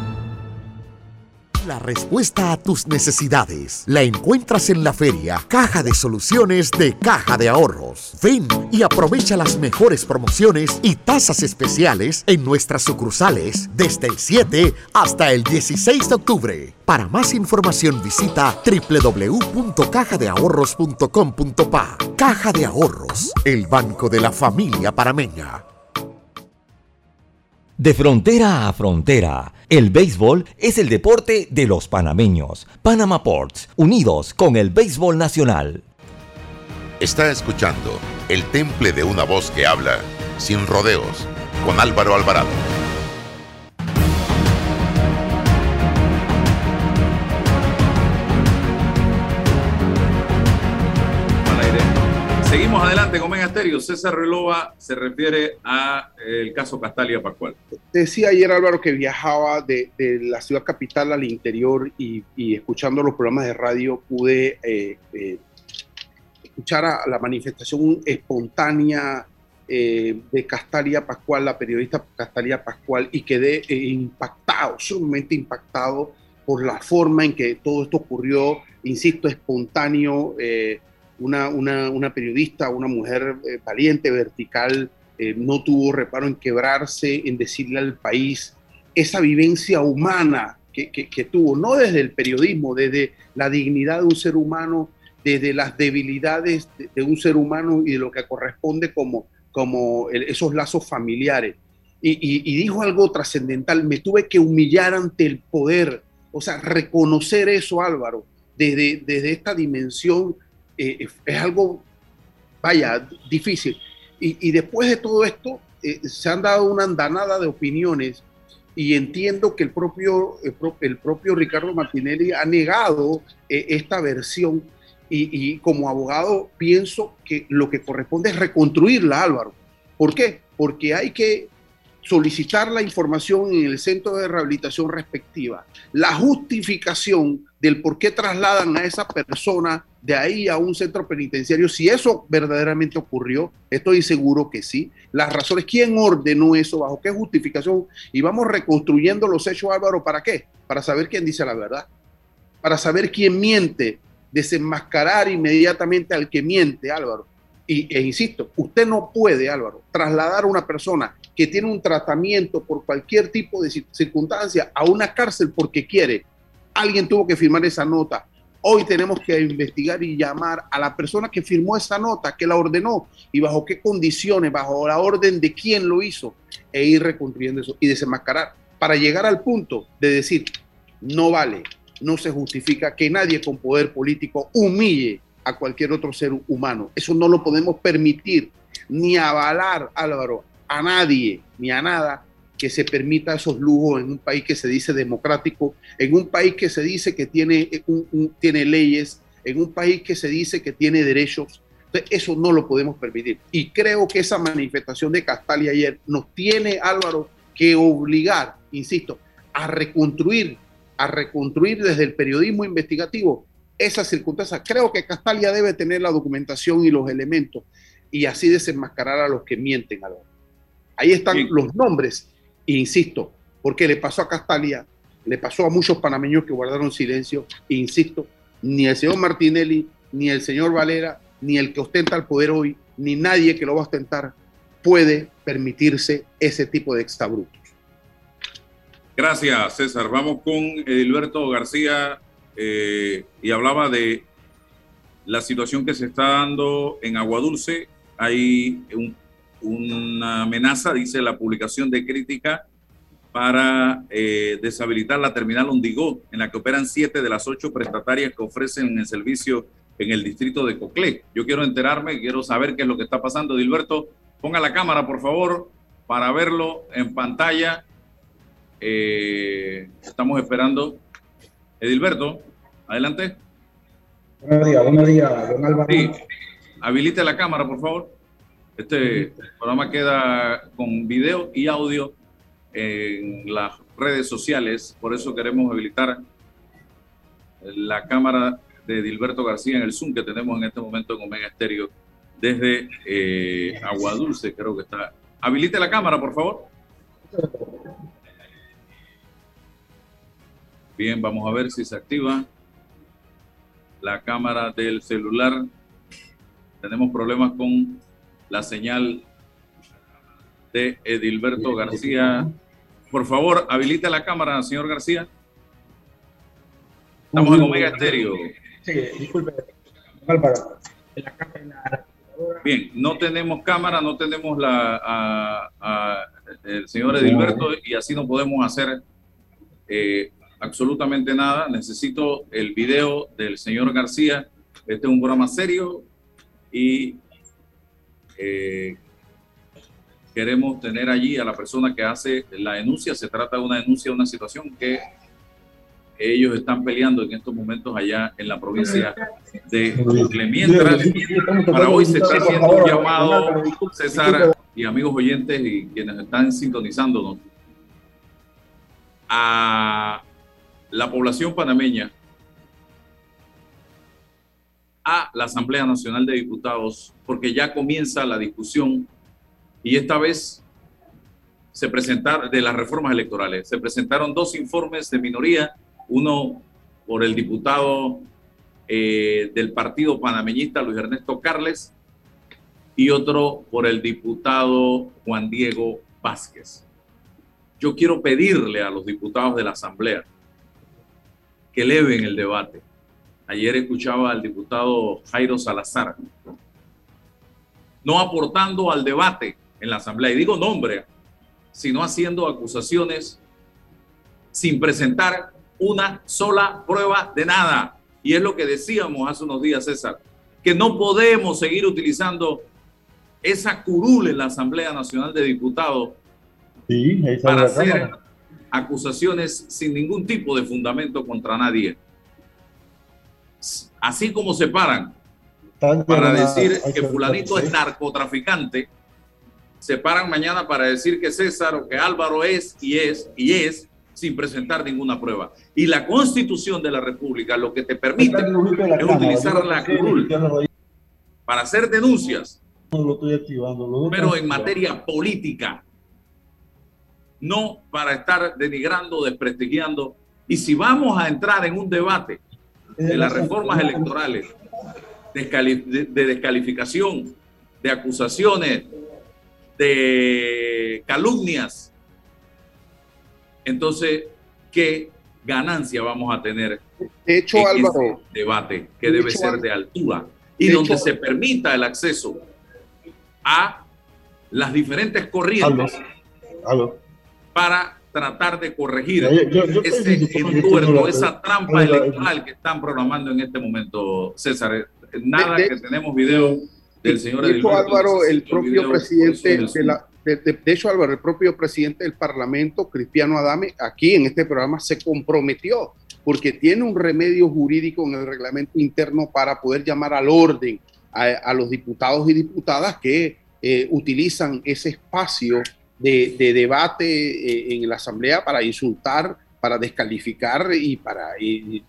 S11: La respuesta a tus necesidades la encuentras en la feria Caja de Soluciones de Caja de Ahorros. Ven y aprovecha las mejores promociones y tasas especiales en nuestras sucursales desde el 7 hasta el 16 de octubre. Para más información visita www.cajadeahorros.com.pa. Caja de Ahorros, el banco de la familia parameña.
S9: De frontera a frontera, el béisbol es el deporte de los panameños. Panama Ports, unidos con el béisbol nacional.
S1: Está escuchando El Temple de una voz que habla, sin rodeos, con Álvaro Alvarado.
S6: Seguimos adelante con Mega. César Relova se refiere a eh, el caso Castalia Pascual.
S8: Decía ayer Álvaro que viajaba de, de la ciudad capital al interior y, y, escuchando los programas de radio pude eh, eh, escuchar a la manifestación espontánea eh, de Castalia Pascual, la periodista Castalia Pascual, y quedé impactado, sumamente impactado por la forma en que todo esto ocurrió, insisto, espontáneo, eh, una, una, periodista, una mujer eh, valiente, vertical, eh, no tuvo reparo en quebrarse, en decirle al país esa vivencia humana que, que, tuvo, no desde el periodismo, desde la dignidad de un ser humano, desde las debilidades de, un ser humano y de lo que corresponde como, como esos lazos familiares. Y, y, y dijo algo trascendental, me tuve que humillar ante el poder, o sea, reconocer eso, Álvaro, desde, desde esta dimensión eh, es algo, vaya, difícil. Y, después de todo esto, eh, se han dado una andanada de opiniones y entiendo que el propio, el, propio Ricardo Martinelli ha negado eh, esta versión y, y, como abogado pienso que lo que corresponde es reconstruirla, Álvaro. ¿Por qué? Porque hay que solicitar la información en el centro de rehabilitación respectiva, la justificación del por qué trasladan a esa persona de ahí a un centro penitenciario, si eso verdaderamente ocurrió, estoy seguro que sí. Las razones, quién ordenó eso, bajo qué justificación, y vamos reconstruyendo los hechos, Álvaro, ¿para qué? Para saber quién dice la verdad, para saber quién miente, desenmascarar inmediatamente al que miente, Álvaro. Y, e insisto, usted no puede, Álvaro, trasladar a una persona que tiene un tratamiento por cualquier tipo de circunstancia a una cárcel porque quiere. Alguien tuvo que firmar esa nota, Hoy tenemos que investigar y llamar a la persona que firmó esa nota, que la ordenó y bajo qué condiciones, bajo la orden de quién lo hizo, e ir reconstruyendo eso y desenmascarar para llegar al punto de decir, no vale, no se justifica que nadie con poder político humille a cualquier otro ser humano. Eso no lo podemos permitir ni avalar, Álvaro, a nadie ni a nada que se permita esos lujos en un país que se dice democrático, en un país que se dice que tiene, tiene leyes, en un país que se dice que tiene derechos. eso no lo podemos permitir. Y creo que esa manifestación de Castalia ayer nos tiene, Álvaro, que obligar, insisto, a reconstruir, a reconstruir desde el periodismo investigativo esas circunstancias. Creo que Castalia debe tener la documentación y los elementos y así desenmascarar a los que mienten, Álvaro. Ahí están los nombres insisto, porque le pasó a Castalia, le pasó a muchos panameños que guardaron silencio, insisto, ni el señor Martinelli, ni el señor Valera, ni el que ostenta el poder hoy, ni nadie que lo va a ostentar puede permitirse ese tipo de extabrutos.
S6: Gracias, César. Vamos con Edilberto García eh, y hablaba de la situación que se está dando en Agua Dulce. Hay un una amenaza, dice la publicación de crítica para eh, deshabilitar la terminal Ondigó, en la que operan siete de las ocho prestatarias que ofrecen el servicio en el distrito de Coclé. Yo quiero enterarme, quiero saber qué es lo que está pasando. Dilberto, ponga la cámara, por favor, para verlo en pantalla. Eh, estamos esperando. Edilberto, adelante.
S12: Buenos días, buenos días, don Álvaro. Sí,
S6: habilite la cámara, por favor. Este programa queda con video y audio en las redes sociales, por eso queremos habilitar la cámara de Dilberto García en el Zoom que tenemos en este momento en Omega Estéreo desde eh, Agua Dulce, creo que está. Habilite la cámara, por favor. Bien, vamos a ver si se activa la cámara del celular. Tenemos problemas con la señal de Edilberto García. Por favor, habilita la cámara, señor García. Estamos en Omega Estéreo.
S12: Sí, disculpe.
S6: Bien, no tenemos cámara, no tenemos la el señor Edilberto y así no podemos hacer eh, absolutamente nada. Necesito el video del señor García. Este es un programa serio y eh, queremos tener allí a la persona que hace la denuncia. Se trata de una denuncia de una situación que ellos están peleando en estos momentos allá en la provincia de Mientras, para hoy se está haciendo un llamado, César y amigos oyentes y quienes están sintonizándonos, a la población panameña a la Asamblea Nacional de Diputados porque ya comienza la discusión y esta vez se presentaron de las reformas electorales. Se presentaron dos informes de minoría, uno por el diputado eh, del Partido Panameñista Luis Ernesto Carles y otro por el diputado Juan Diego Vázquez. Yo quiero pedirle a los diputados de la Asamblea que eleven el debate. Ayer escuchaba al diputado Jairo Salazar, no aportando al debate en la Asamblea, y digo nombre, sino haciendo acusaciones sin presentar una sola prueba de nada. Y es lo que decíamos hace unos días, César, que no podemos seguir utilizando esa curul en la Asamblea Nacional de Diputados para hacer acusaciones sin ningún tipo de fundamento contra nadie. Así como se paran para decir que fulanito es narcotraficante, se paran mañana para decir que César o que Álvaro es y es y es sin presentar ninguna prueba. Y la constitución de la República lo que te permite es utilizar la curul para hacer denuncias, pero en materia política, no para estar denigrando, desprestigiando. Y si vamos a entrar en un debate de las reformas electorales, de descalificación, de acusaciones, de calumnias, entonces, ¿qué ganancia vamos a tener
S8: de hecho, en Álvaro,
S6: debate que debe ser de altura y donde se permita el acceso a las diferentes corrientes para tratar de corregir ese entuerto, esa trampa electoral que están programando en este momento, César. Nada que tenemos video del señor
S8: de hecho, Álvaro, el propio presidente de la, de, hecho, Álvaro, el propio presidente del Parlamento, Cristiano Adame, aquí en este programa se comprometió porque tiene un remedio jurídico en el reglamento interno para poder llamar al orden a, los diputados y diputadas que eh, utilizan ese espacio de, debate eh, en la Asamblea para insultar, para descalificar y para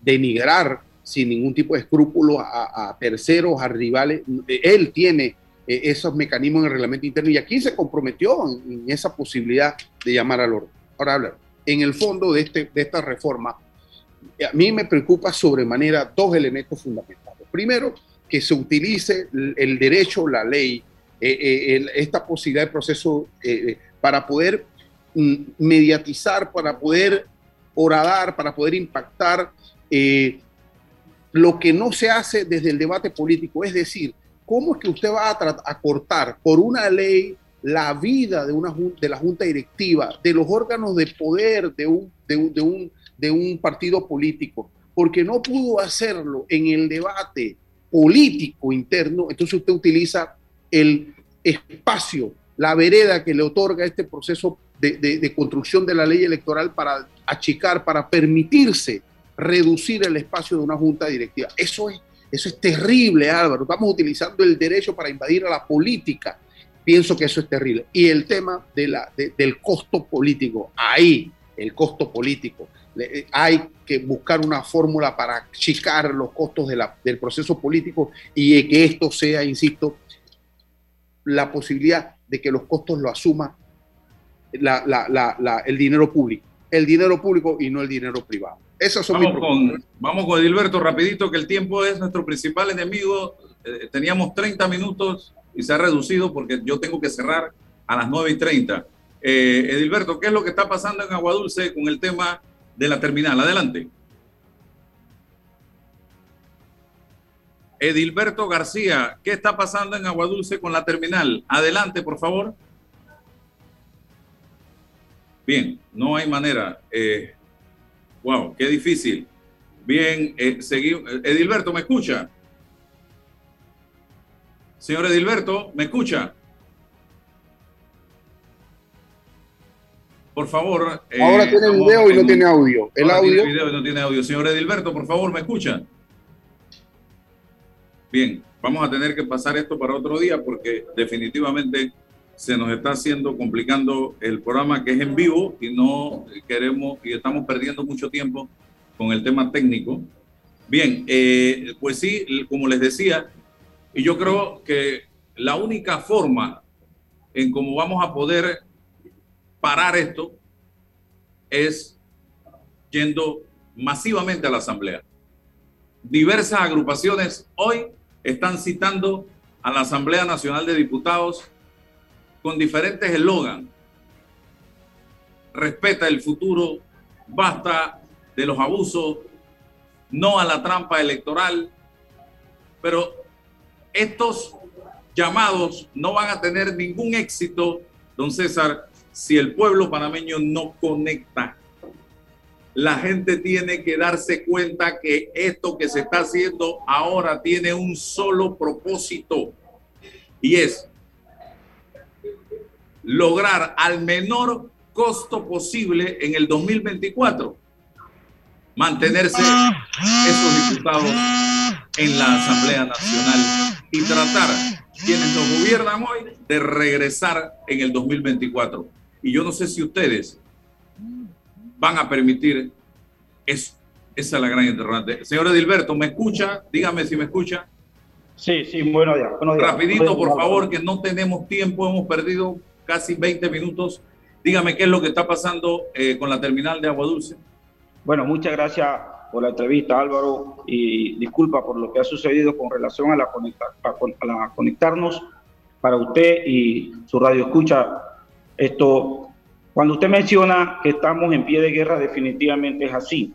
S8: denigrar sin ningún tipo de escrúpulo a, terceros, a rivales. Él tiene eh, esos mecanismos en el reglamento interno y aquí se comprometió en, esa posibilidad de llamar al orden. Ahora hablar, en el fondo de, este, de esta reforma, a mí me preocupa sobremanera dos elementos fundamentales. Primero, que se utilice el, derecho, la ley, eh, eh, esta posibilidad de proceso para poder mm, mediatizar, para poder oradar, para poder impactar lo que no se hace desde el debate político, es decir, ¿cómo es que usted va a, cortar por una ley la vida de, una, de la junta directiva, de los órganos de poder de un, de, un, de un partido político? Porque no pudo hacerlo en el debate político interno, entonces usted utiliza el espacio, la vereda que le otorga este proceso de, de, construcción de la ley electoral para achicar, para permitirse reducir el espacio de una junta directiva. Eso es, eso es terrible, Álvaro. Estamos utilizando el derecho para invadir a la política. Pienso que eso es terrible. Y el tema de la, del costo político, ahí, el costo político. Eh, hay que buscar una fórmula para achicar los costos del proceso político y que esto sea, insisto, la posibilidad de que los costos lo asuma el dinero público. El dinero público y no el dinero privado
S6: vamos, con, vamos con Edilberto rapidito, que el tiempo es nuestro principal enemigo. Eh, teníamos 30 minutos y se ha reducido porque yo tengo que cerrar a las 9 y 30. Eh, Edilberto, ¿qué es lo que está pasando en Aguadulce con el tema de la terminal? Adelante. Edilberto García, ¿qué está pasando en Aguadulce con la terminal? Adelante, por favor. Bien, no hay manera. Eh, Wow, qué difícil. Bien, eh, seguimos. Edilberto, ¿me escucha? Señor Edilberto, ¿me escucha? Por favor.
S8: Eh, Ahora tiene video y no tiene audio. El audio.
S6: Tiene video y no tiene audio. Señor Edilberto, por favor, ¿me escucha? Bien, vamos a tener que pasar esto para otro día porque definitivamente se nos está haciendo complicando el programa que es en vivo y no queremos y estamos perdiendo mucho tiempo con el tema técnico. Bien, eh, pues sí, como les decía, y yo creo que la única forma en cómo vamos a poder parar esto es yendo masivamente a la Asamblea. Diversas agrupaciones hoy están citando a la Asamblea Nacional de Diputados con diferentes eslogans. Respeta el futuro, basta de los abusos, no a la trampa electoral. Pero estos llamados no van a tener ningún éxito, don César, si el pueblo panameño no conecta. La gente tiene que darse cuenta que esto que se está haciendo ahora tiene un solo propósito y es lograr al menor costo posible en el 2024 mantenerse esos diputados en la Asamblea Nacional y tratar quienes nos gobiernan hoy de regresar en el 2024. Y yo no sé si ustedes van a permitir eso. Esa es la gran interrogante. Señor Edilberto, ¿me escucha? Dígame si me escucha.
S12: Sí, sí, buenos días. Buenos días.
S6: Rapidito, por favor, que no tenemos tiempo, hemos perdido casi 20 minutos. Dígame qué es lo que está pasando eh, con la terminal de Agua Dulce.
S12: Bueno, muchas gracias por la entrevista, Álvaro, y disculpa por lo que ha sucedido con relación a la, a la conectarnos para usted y su radio escucha. Esto, cuando usted menciona que estamos en pie de guerra, definitivamente es así,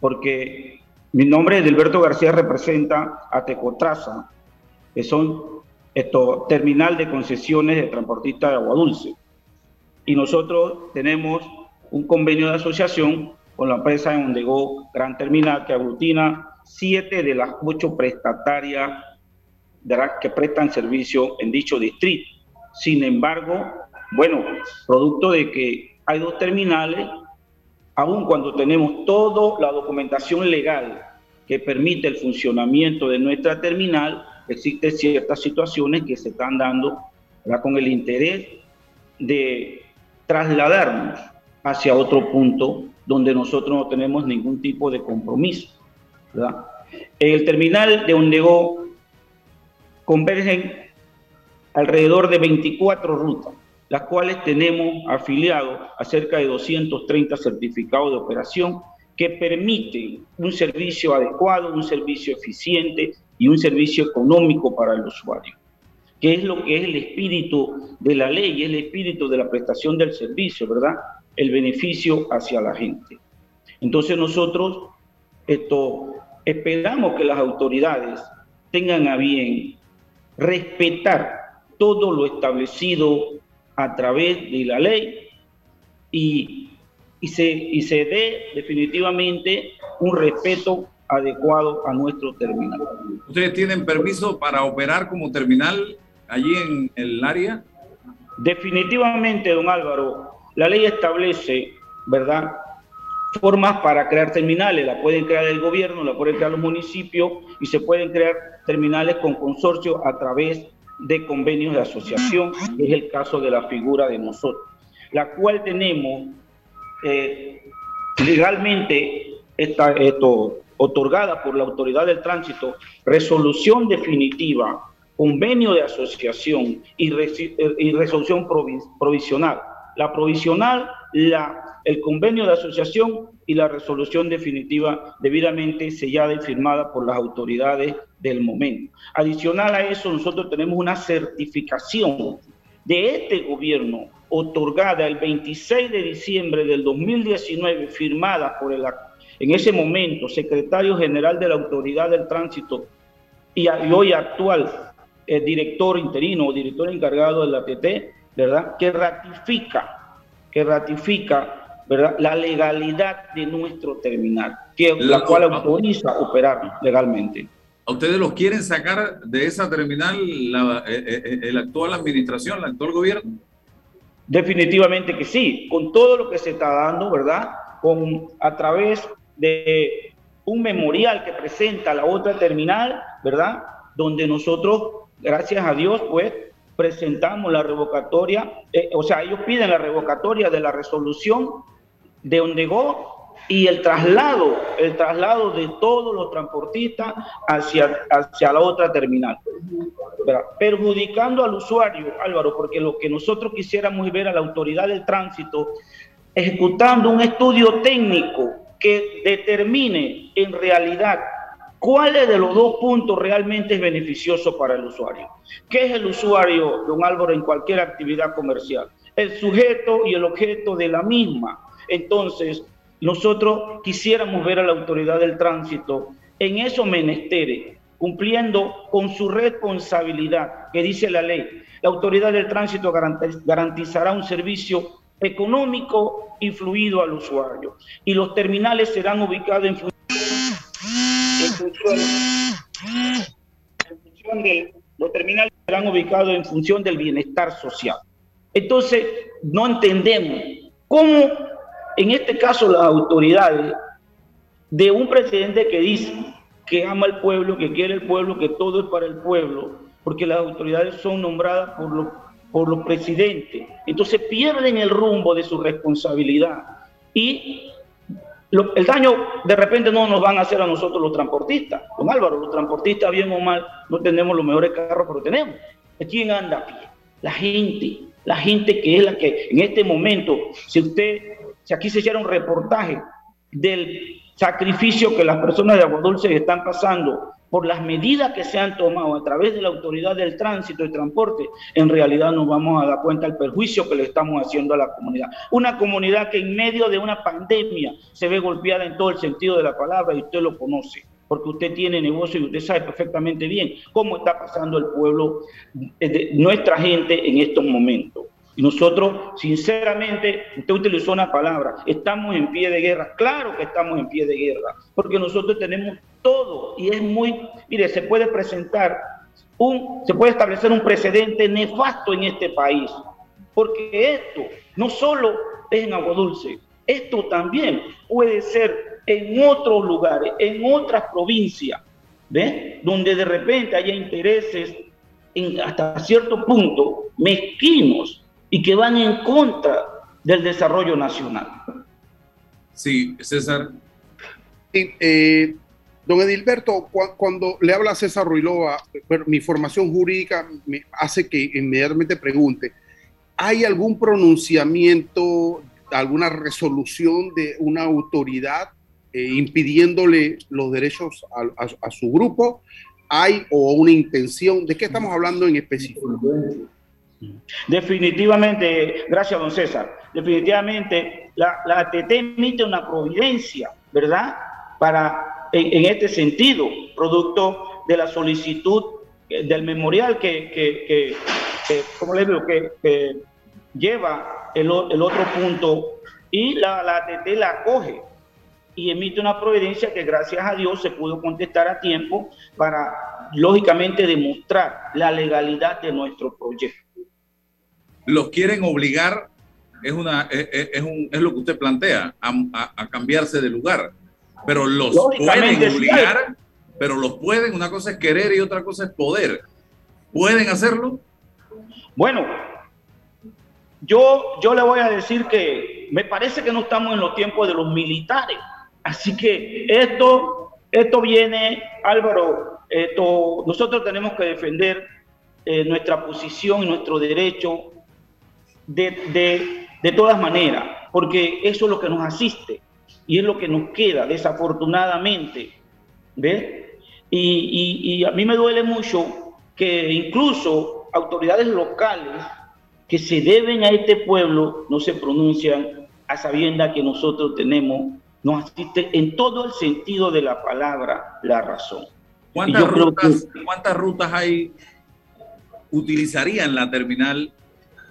S12: porque mi nombre es Delberto García, representa a Tecotraza, que son esto, terminal de concesiones de transportistas de agua dulce. Y nosotros tenemos un convenio de asociación con la empresa de Ondego Gran Terminal, que aglutina siete de las ocho prestatarias que prestan servicio en dicho distrito. Sin embargo, bueno, producto de que hay dos terminales, aun cuando tenemos toda la documentación legal que permite el funcionamiento de nuestra terminal, existen ciertas situaciones que se están dando con el interés de trasladarnos hacia otro punto donde nosotros no tenemos ningún tipo de compromiso. En el terminal de Ondego convergen alrededor de 24 rutas, las cuales tenemos afiliados a cerca de 230 certificados de operación que permiten un servicio adecuado, un servicio eficiente y un servicio económico para el usuario, que es lo que es el espíritu de la ley, el espíritu de la prestación del servicio, ¿verdad? el beneficio hacia la gente. Entonces nosotros esto, esperamos que las autoridades tengan a bien respetar todo lo establecido a través de la ley y, y, se, y se dé definitivamente un respeto adecuado a nuestro terminal.
S6: ¿Ustedes tienen permiso para operar como terminal allí en el área?
S12: Definitivamente, don Álvaro, la ley establece, ¿verdad? Formas para crear terminales, la pueden crear el gobierno, la pueden crear los municipios y se pueden crear terminales con consorcio a través de convenios de asociación, que es el caso de la figura de nosotros, la cual tenemos eh, legalmente esta, esto, otorgada por la autoridad del tránsito, resolución definitiva, convenio de asociación y, y resolución provisional. La provisional, la, el convenio de asociación y la resolución definitiva debidamente sellada y firmada por las autoridades del momento. Adicional a eso, nosotros tenemos una certificación de este gobierno otorgada el 26 de diciembre del 2019, firmada por el, en ese momento, secretario general de la Autoridad del Tránsito y, hoy actual eh, director interino o director encargado de la TT, ¿verdad? Que ratifica, que ratifica, ¿verdad? La legalidad de nuestro terminal, que la, cual autoriza operar legalmente.
S6: ¿A ustedes los quieren sacar de esa terminal la, eh, eh, eh, actual administración, el actual gobierno?
S12: Definitivamente que sí, con todo lo que se está dando, ¿verdad? Con, a través de un memorial que presenta la otra terminal, ¿verdad? Donde nosotros, gracias a Dios, pues presentamos la revocatoria, eh, o sea, ellos piden la revocatoria de la resolución de Ondego y el traslado, el traslado de todos los transportistas hacia, hacia la otra terminal, perjudicando al usuario, Álvaro, porque lo que nosotros quisiéramos ver a la autoridad del tránsito ejecutando un estudio técnico que determine en realidad cuál de los dos puntos realmente es beneficioso para el usuario. ¿Qué es el usuario, don Álvaro, en cualquier actividad comercial? El sujeto y el objeto de la misma. Entonces, nosotros quisiéramos ver a la autoridad del tránsito en esos menesteres, cumpliendo con su responsabilidad que dice la ley. La autoridad del tránsito garantizará un servicio económico y fluido al usuario. Y los terminales serán ubicados en función, los terminales serán ubicados en función del bienestar social. Entonces, no entendemos cómo en este caso las autoridades de un presidente que dice que ama al pueblo, que quiere el pueblo, que todo es para el pueblo, porque las autoridades son nombradas por los, por los presidentes. Entonces pierden el rumbo de su responsabilidad y el daño de repente no nos van a hacer a nosotros los transportistas. Don Álvaro, los transportistas, bien o mal, no tenemos los mejores carros, pero tenemos. ¿Quién anda a pie? La gente, la gente que es la que en este momento, si usted, si aquí se hiciera un reportaje del sacrificio que las personas de Agua Dulce están pasando por las medidas que se han tomado a través de la autoridad del tránsito y transporte, en realidad nos vamos a dar cuenta del perjuicio que le estamos haciendo a la comunidad. Una comunidad que en medio de una pandemia se ve golpeada en todo el sentido de la palabra y usted lo conoce, porque usted tiene negocio y usted sabe perfectamente bien cómo está pasando el pueblo, de nuestra gente en estos momentos. Y nosotros, sinceramente, usted utilizó una palabra, estamos en pie de guerra. Claro que estamos en pie de guerra, porque nosotros tenemos todo y es muy, mire, se puede presentar un, se puede establecer un precedente nefasto en este país, porque esto no solo es en Agua Dulce, esto también puede ser en otros lugares, en otras provincias, ¿ve? Donde de repente haya intereses en, hasta cierto punto mezquinos y que van en contra del desarrollo nacional.
S6: Sí, César.
S8: Eh, don Edilberto, cuando le habla a César Ruilova, mi formación jurídica me hace que inmediatamente pregunte, ¿hay algún pronunciamiento, alguna resolución de una autoridad eh, impidiéndole los derechos a, a su grupo? ¿Hay o una intención? ¿De qué estamos hablando en específico?
S12: Definitivamente, gracias don César, definitivamente la, la ATT emite una providencia, ¿verdad? Para, en, este sentido, producto de la solicitud del memorial que, que, que, le digo? Que, lleva el, el, otro punto y la, la ATT la acoge y emite una providencia que gracias a Dios se pudo contestar a tiempo para, lógicamente, demostrar la legalidad de nuestro proyecto
S6: los quieren obligar, es, una, es, un, es lo que usted plantea, a, cambiarse de lugar. Pero los pueden obligar, pero los pueden, una cosa es querer y otra cosa es poder. ¿Pueden hacerlo?
S12: Bueno, yo, yo le voy a decir que me parece que no estamos en los tiempos de los militares. Así que esto, esto viene, Álvaro, esto, nosotros tenemos que defender eh, nuestra posición y nuestro derecho de, de, todas maneras, porque eso es lo que nos asiste y es lo que nos queda, desafortunadamente. ¿Ves? Y, y, a mí me duele mucho que incluso autoridades locales que se deben a este pueblo no se pronuncian a sabienda que nosotros tenemos, nos asiste en todo el sentido de la palabra la razón.
S6: ¿Cuántas, rutas, ¿cuántas rutas hay utilizarían la terminal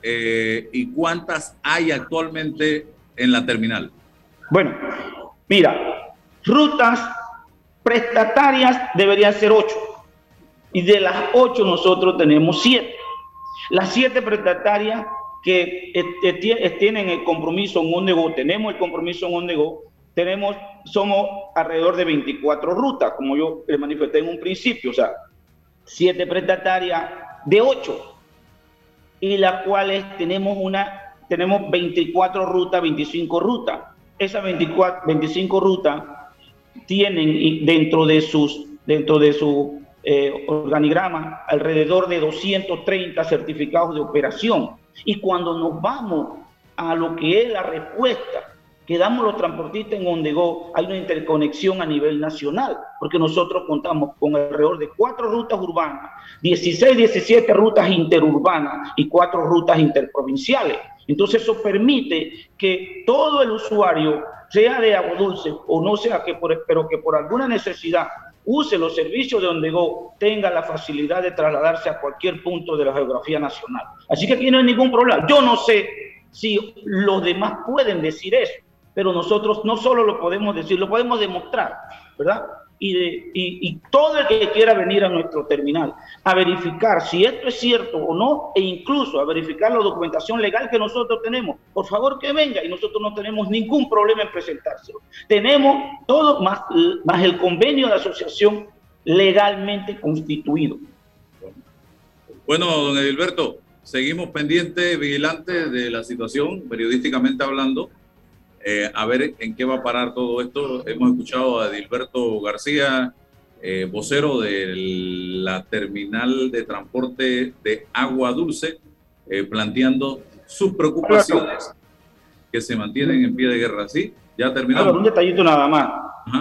S6: eh, y cuántas hay actualmente en la terminal?
S12: Bueno, mira, rutas prestatarias deberían ser ocho. Y de las ocho nosotros tenemos siete. Las siete prestatarias que tienen el compromiso en Ondego, tenemos el compromiso en Ondego, tenemos, somos alrededor de 24 rutas, como yo le manifesté en un principio, o sea, siete prestatarias de ocho y las cuales tenemos una tenemos 24 rutas, 25 rutas. Esas 24, 25 rutas tienen dentro de sus dentro de su eh, organigrama alrededor de 230 certificados de operación. Y cuando nos vamos a lo que es la respuesta quedamos los transportistas en Ondego, hay una interconexión a nivel nacional, porque nosotros contamos con alrededor de cuatro rutas urbanas, 16, 17 rutas interurbanas y cuatro rutas interprovinciales. Entonces eso permite que todo el usuario, sea de agua dulce o no sea que pero que por alguna necesidad use los servicios de Ondego, tenga la facilidad de trasladarse a cualquier punto de la geografía nacional. Así que aquí no hay ningún problema. Yo no sé si los demás pueden decir eso, pero nosotros no solo lo podemos decir, lo podemos demostrar, ¿verdad? Y, todo el que quiera venir a nuestro terminal a verificar si esto es cierto o no, e incluso a verificar la documentación legal que nosotros tenemos, por favor que venga y nosotros no tenemos ningún problema en presentárselo. Tenemos todo más, más el convenio de asociación legalmente constituido.
S6: Bueno, don Edilberto, seguimos pendientes, vigilantes de la situación, periodísticamente hablando. Eh, a ver en qué va a parar todo esto. Hemos escuchado a Edilberto García, eh, vocero de la terminal de transporte de agua dulce, eh, planteando sus preocupaciones que se mantienen en pie de guerra. ¿Sí? Ya terminamos.
S12: un detallito nada más.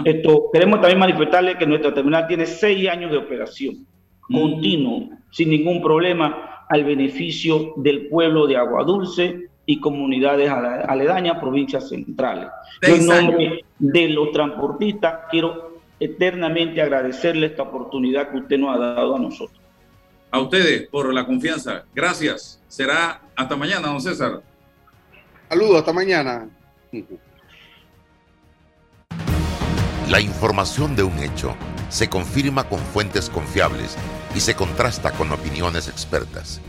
S12: Esto, queremos también manifestarle que nuestra terminal tiene seis años de operación mm. continuo, sin ningún problema, al beneficio del pueblo de Agua Dulce, y comunidades aledañas, provincias centrales. en nombre de los transportistas quiero eternamente agradecerle esta oportunidad que usted nos ha dado a nosotros.
S6: A ustedes por la confianza. Gracias. Será hasta mañana, don César.
S8: Saludos, hasta mañana.
S1: La información de un hecho se confirma con fuentes confiables y se contrasta con opiniones expertas